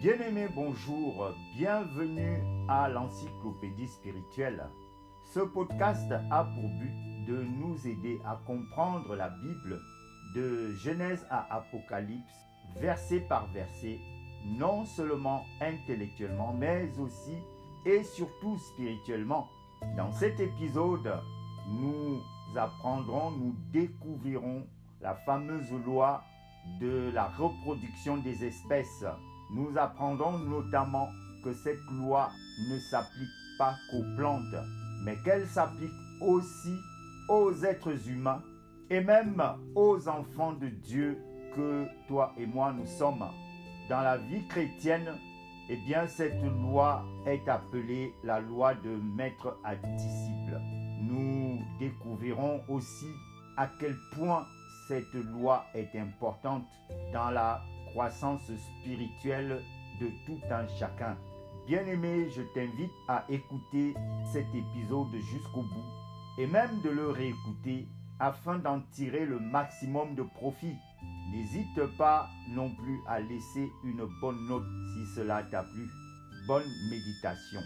Bien-aimés, bonjour, bienvenue à l'encyclopédie spirituelle. Ce podcast a pour but de nous aider à comprendre la Bible de Genèse à Apocalypse, verset par verset, non seulement intellectuellement, mais aussi et surtout spirituellement. Dans cet épisode, nous apprendrons, nous découvrirons la fameuse loi de la reproduction des espèces. Nous apprendrons notamment que cette loi ne s'applique pas qu'aux plantes, mais qu'elle s'applique aussi aux êtres humains et même aux enfants de Dieu que toi et moi nous sommes. Dans la vie chrétienne, eh bien cette loi est appelée la loi de maître à disciple. Nous découvrirons aussi à quel point cette loi est importante dans la croissance spirituelle de tout un chacun. Bien-aimé, je t'invite à écouter cet épisode jusqu'au bout et même de le réécouter afin d'en tirer le maximum de profit. N'hésite pas non plus à laisser une bonne note si cela t'a plu. Bonne méditation.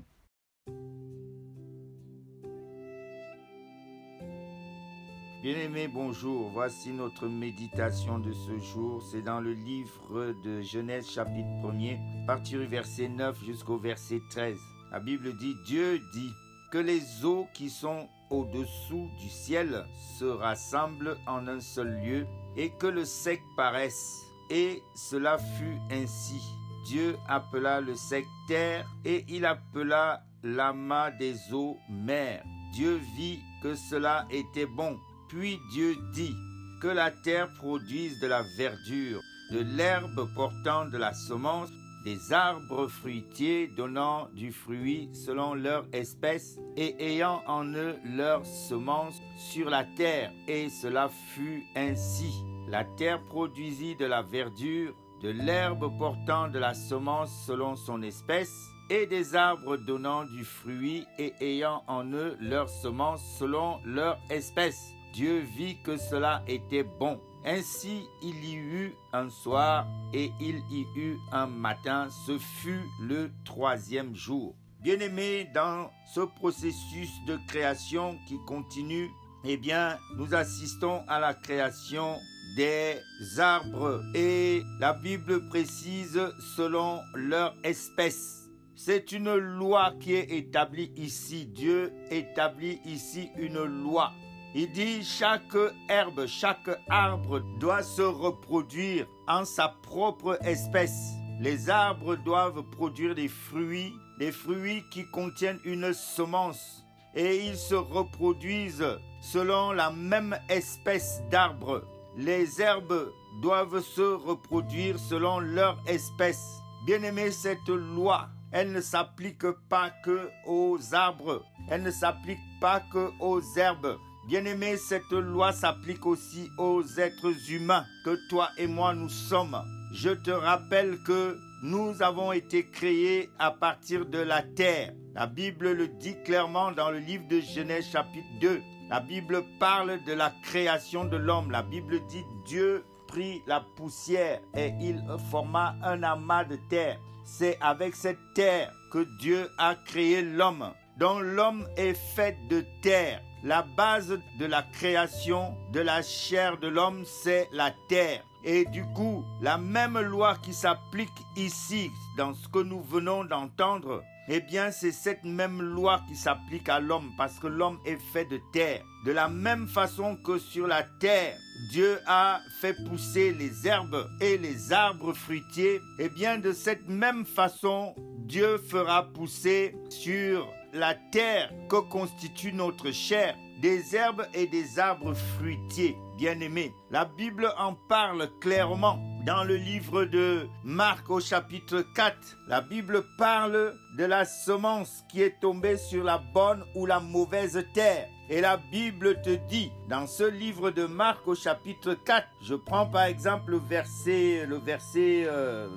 Bien-aimés, bonjour. Voici notre méditation de ce jour. C'est dans le livre de Genèse chapitre 1er, partir du verset 9 jusqu'au verset 13. La Bible dit, Dieu dit que les eaux qui sont au-dessous du ciel se rassemblent en un seul lieu et que le sec paraisse. Et cela fut ainsi. Dieu appela le sec terre et il appela l'amas des eaux mer. Dieu vit que cela était bon. Puis Dieu dit que la terre produise de la verdure, de l'herbe portant de la semence, des arbres fruitiers donnant du fruit selon leur espèce et ayant en eux leur semence sur la terre. Et cela fut ainsi. La terre produisit de la verdure, de l'herbe portant de la semence selon son espèce, et des arbres donnant du fruit et ayant en eux leur semence selon leur espèce. Dieu vit que cela était bon. Ainsi il y eut un soir et il y eut un matin. Ce fut le troisième jour. Bien-aimés, dans ce processus de création qui continue, eh bien, nous assistons à la création des arbres et la Bible précise selon leur espèce. C'est une loi qui est établie ici. Dieu établit ici une loi. Il dit chaque herbe, chaque arbre doit se reproduire en sa propre espèce. Les arbres doivent produire des fruits, des fruits qui contiennent une semence et ils se reproduisent selon la même espèce d'arbre. Les herbes doivent se reproduire selon leur espèce. Bien aimé, cette loi, elle ne s'applique pas que aux arbres, elle ne s'applique pas que aux herbes. Bien-aimé, cette loi s'applique aussi aux êtres humains que toi et moi nous sommes. Je te rappelle que nous avons été créés à partir de la terre. La Bible le dit clairement dans le livre de Genèse chapitre 2. La Bible parle de la création de l'homme. La Bible dit Dieu prit la poussière et il forma un amas de terre. C'est avec cette terre que Dieu a créé l'homme. dont l'homme est fait de terre. La base de la création de la chair de l'homme, c'est la terre. Et du coup, la même loi qui s'applique ici, dans ce que nous venons d'entendre, eh bien, c'est cette même loi qui s'applique à l'homme, parce que l'homme est fait de terre. De la même façon que sur la terre, Dieu a fait pousser les herbes et les arbres fruitiers, eh bien, de cette même façon, Dieu fera pousser sur la terre que constitue notre chair, des herbes et des arbres fruitiers, bien-aimés. La Bible en parle clairement. Dans le livre de Marc au chapitre 4, la Bible parle de la semence qui est tombée sur la bonne ou la mauvaise terre. Et la Bible te dit, dans ce livre de Marc au chapitre 4, je prends par exemple le verset, le verset 20, euh,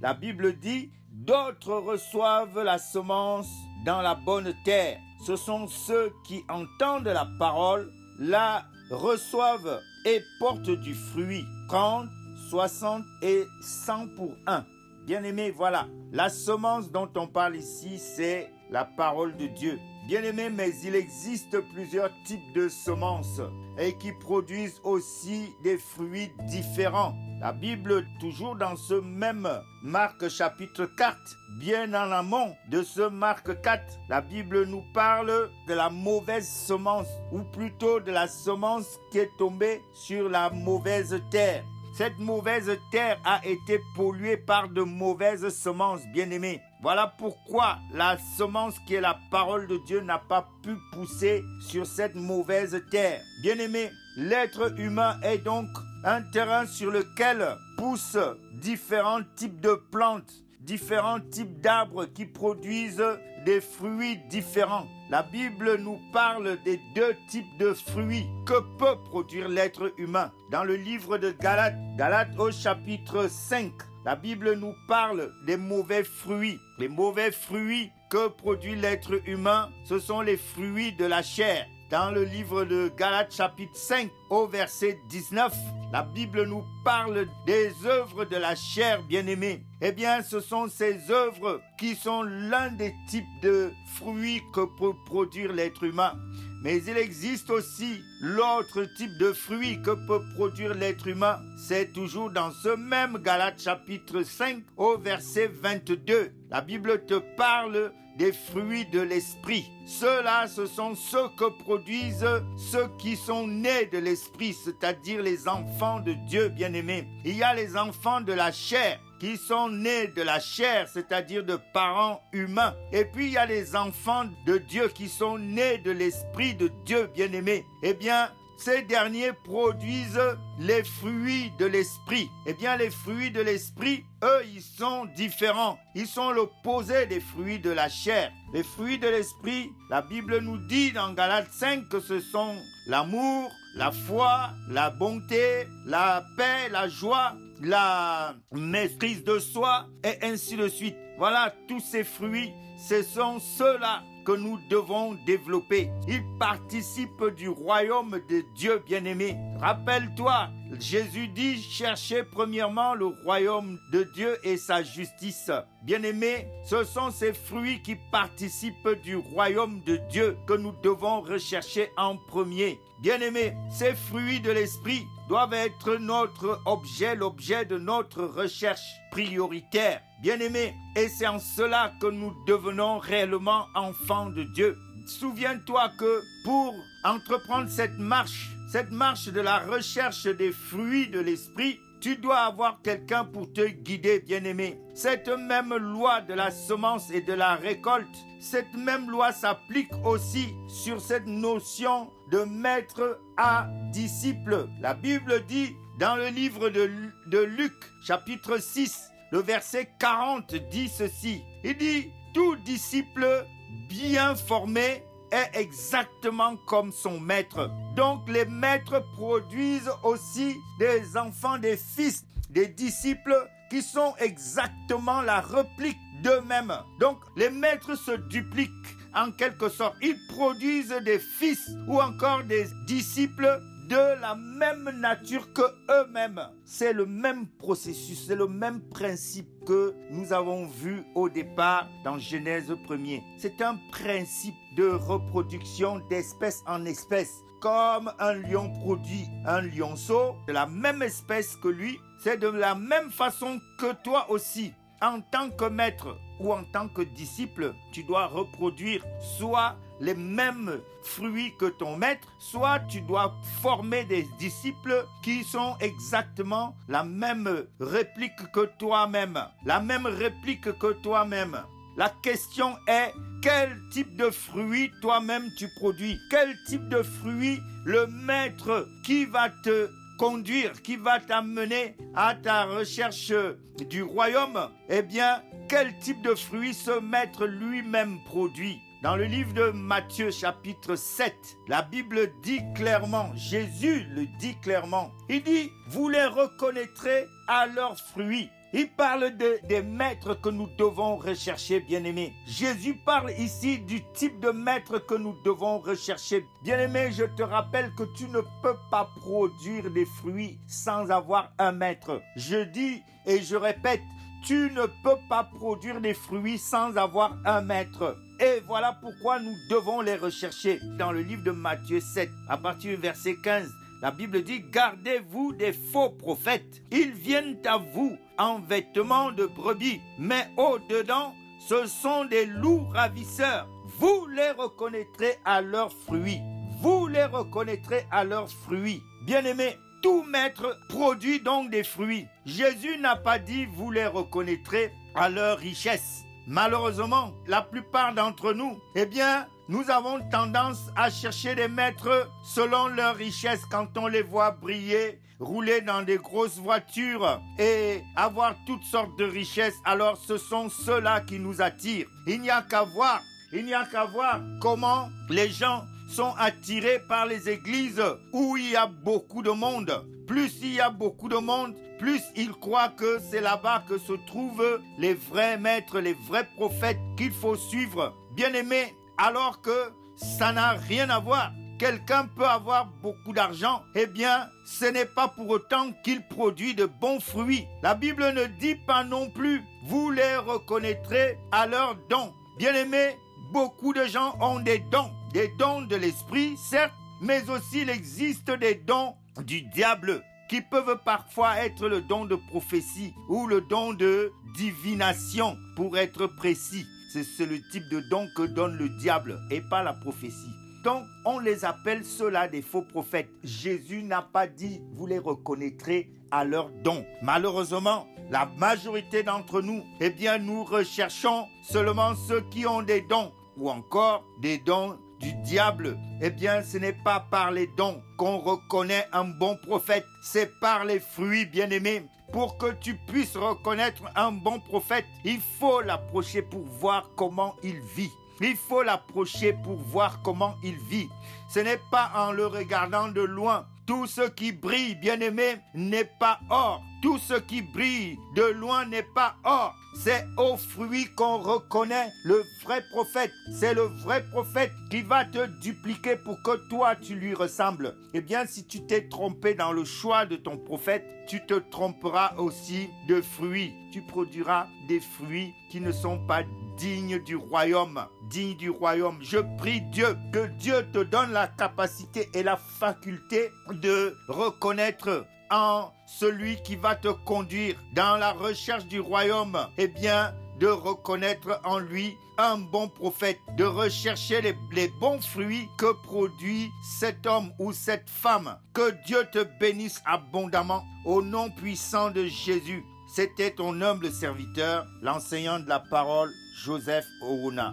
la Bible dit, d'autres reçoivent la semence dans la bonne terre. Ce sont ceux qui entendent la parole, la reçoivent et portent du fruit. 30, 60 et 100 pour un. Bien-aimé, voilà. La semence dont on parle ici, c'est la parole de Dieu. Bien-aimé, mais il existe plusieurs types de semences et qui produisent aussi des fruits différents. La Bible, toujours dans ce même Marc chapitre 4, bien en amont de ce Marc 4, la Bible nous parle de la mauvaise semence, ou plutôt de la semence qui est tombée sur la mauvaise terre. Cette mauvaise terre a été polluée par de mauvaises semences, bien-aimés. Voilà pourquoi la semence qui est la parole de Dieu n'a pas pu pousser sur cette mauvaise terre. Bien-aimés, l'être humain est donc un terrain sur lequel poussent différents types de plantes, différents types d'arbres qui produisent des fruits différents. La Bible nous parle des deux types de fruits que peut produire l'être humain? Dans le livre de Galates, Galates au chapitre 5, la Bible nous parle des mauvais fruits. Les mauvais fruits que produit l'être humain, ce sont les fruits de la chair. Dans le livre de Galates chapitre 5 au verset 19, la Bible nous parle des œuvres de la chair bien-aimée. Eh bien, ce sont ces œuvres qui sont l'un des types de fruits que peut produire l'être humain. Mais il existe aussi l'autre type de fruit que peut produire l'être humain. C'est toujours dans ce même Galates chapitre 5 au verset 22. La Bible te parle des fruits de l'esprit. Ceux-là, ce sont ceux que produisent ceux qui sont nés de l'esprit, c'est-à-dire les enfants de Dieu bien-aimés. Il y a les enfants de la chair qui sont nés de la chair, c'est-à-dire de parents humains. Et puis il y a les enfants de Dieu qui sont nés de l'esprit de Dieu bien-aimé. Eh bien, ces derniers produisent les fruits de l'esprit. Eh bien, les fruits de l'esprit, eux, ils sont différents. Ils sont l'opposé des fruits de la chair. Les fruits de l'esprit, la Bible nous dit dans Galates 5 que ce sont l'amour, la foi, la bonté, la paix, la joie, la maîtrise de soi et ainsi de suite. Voilà, tous ces fruits, ce sont ceux-là que nous devons développer. Ils participent du royaume de Dieu bien-aimé. Rappelle-toi, Jésus dit, cherchez premièrement le royaume de Dieu et sa justice. Bien-aimé, ce sont ces fruits qui participent du royaume de Dieu que nous devons rechercher en premier. Bien-aimé, ces fruits de l'esprit doivent être notre objet, l'objet de notre recherche prioritaire. Bien-aimé, et c'est en cela que nous devenons réellement enfants de Dieu. Souviens-toi que pour entreprendre cette marche, cette marche de la recherche des fruits de l'esprit, tu dois avoir quelqu'un pour te guider, bien-aimé. Cette même loi de la semence et de la récolte, cette même loi s'applique aussi sur cette notion maître à disciple. La Bible dit dans le livre de, de Luc, chapitre 6, le verset 40 dit ceci. Il dit, tout disciple bien formé est exactement comme son maître. Donc les maîtres produisent aussi des enfants, des fils, des disciples qui sont exactement la réplique d'eux-mêmes. Donc les maîtres se dupliquent en quelque sorte. Ils produisent des fils ou encore des disciples de la même nature que eux-mêmes. C'est le même processus, c'est le même principe que nous avons vu au départ dans Genèse 1er. C'est un principe de reproduction d'espèce en espèce. Comme un lion produit un lionceau de la même espèce que lui, c'est de la même façon que toi aussi. En tant que maître ou en tant que disciple, tu dois reproduire soit les mêmes fruits que ton maître, soit tu dois former des disciples qui sont exactement la même réplique que toi-même, la même réplique que toi-même. La question est quel type de fruits toi-même tu produis? Quel type de fruits le maître qui va te conduire, qui va t'amener à ta recherche du royaume Eh bien, quel type de fruits ce maître lui-même produit? Dans le livre de Matthieu chapitre 7, la Bible dit clairement, Jésus le dit clairement, il dit, vous les reconnaîtrez à leurs fruits. Il parle de, des maîtres que nous devons rechercher, bien-aimés. Jésus parle ici du type de maître que nous devons rechercher. Bien-aimé, je te rappelle que tu ne peux pas produire des fruits sans avoir un maître. Je dis et je répète, tu ne peux pas produire des fruits sans avoir un maître. Et voilà pourquoi nous devons les rechercher. Dans le livre de Matthieu 7, à partir du verset 15, la Bible dit, gardez-vous des faux prophètes. Ils viennent à vous en vêtements de brebis, mais au-dedans, ce sont des loups ravisseurs. Vous les reconnaîtrez à leurs fruits. Vous les reconnaîtrez à leurs fruits. Bien-aimés, tout maître produit donc des fruits. Jésus n'a pas dit vous les reconnaîtrez à leur richesse. Malheureusement, la plupart d'entre nous, eh bien, nous avons tendance à chercher des maîtres selon leur richesse quand on les voit briller, rouler dans des grosses voitures et avoir toutes sortes de richesses. Alors ce sont ceux-là qui nous attirent. Il n'y a qu'à voir, il n'y a qu'à voir comment les gens sont attirés par les églises où il y a beaucoup de monde. Plus il y a beaucoup de monde, plus ils croient que c'est là-bas que se trouvent les vrais maîtres, les vrais prophètes qu'il faut suivre. Bien aimé, alors que ça n'a rien à voir. Quelqu'un peut avoir beaucoup d'argent, eh bien, ce n'est pas pour autant qu'il produit de bons fruits. La Bible ne dit pas non plus, vous les reconnaîtrez à leurs dons. Bien aimé, beaucoup de gens ont des dons des dons de l'esprit, certes, mais aussi il existe des dons du diable qui peuvent parfois être le don de prophétie ou le don de divination, pour être précis. C'est le type de don que donne le diable et pas la prophétie. Donc, on les appelle ceux-là des faux prophètes. Jésus n'a pas dit, vous les reconnaîtrez à leurs dons. Malheureusement, la majorité d'entre nous, eh bien, nous recherchons seulement ceux qui ont des dons ou encore des dons du diable, eh bien ce n'est pas par les dons qu'on reconnaît un bon prophète, c'est par les fruits bien-aimés. Pour que tu puisses reconnaître un bon prophète, il faut l'approcher pour voir comment il vit. Il faut l'approcher pour voir comment il vit. Ce n'est pas en le regardant de loin. Tout ce qui brille, bien-aimé, n'est pas or. Tout ce qui brille de loin n'est pas or. C'est au fruit qu'on reconnaît le vrai prophète. C'est le vrai prophète qui va te dupliquer pour que toi tu lui ressembles. Eh bien, si tu t'es trompé dans le choix de ton prophète, tu te tromperas aussi de fruits. Tu produiras des fruits qui ne sont pas dignes du royaume. Dignes du royaume. Je prie Dieu que Dieu te donne la capacité et la faculté de reconnaître en celui qui va te conduire dans la recherche du royaume, eh bien, de reconnaître en lui un bon prophète, de rechercher les, bons fruits que produit cet homme ou cette femme. Que Dieu te bénisse abondamment au nom puissant de Jésus. C'était ton humble serviteur, l'enseignant de la parole, Joseph Ouna.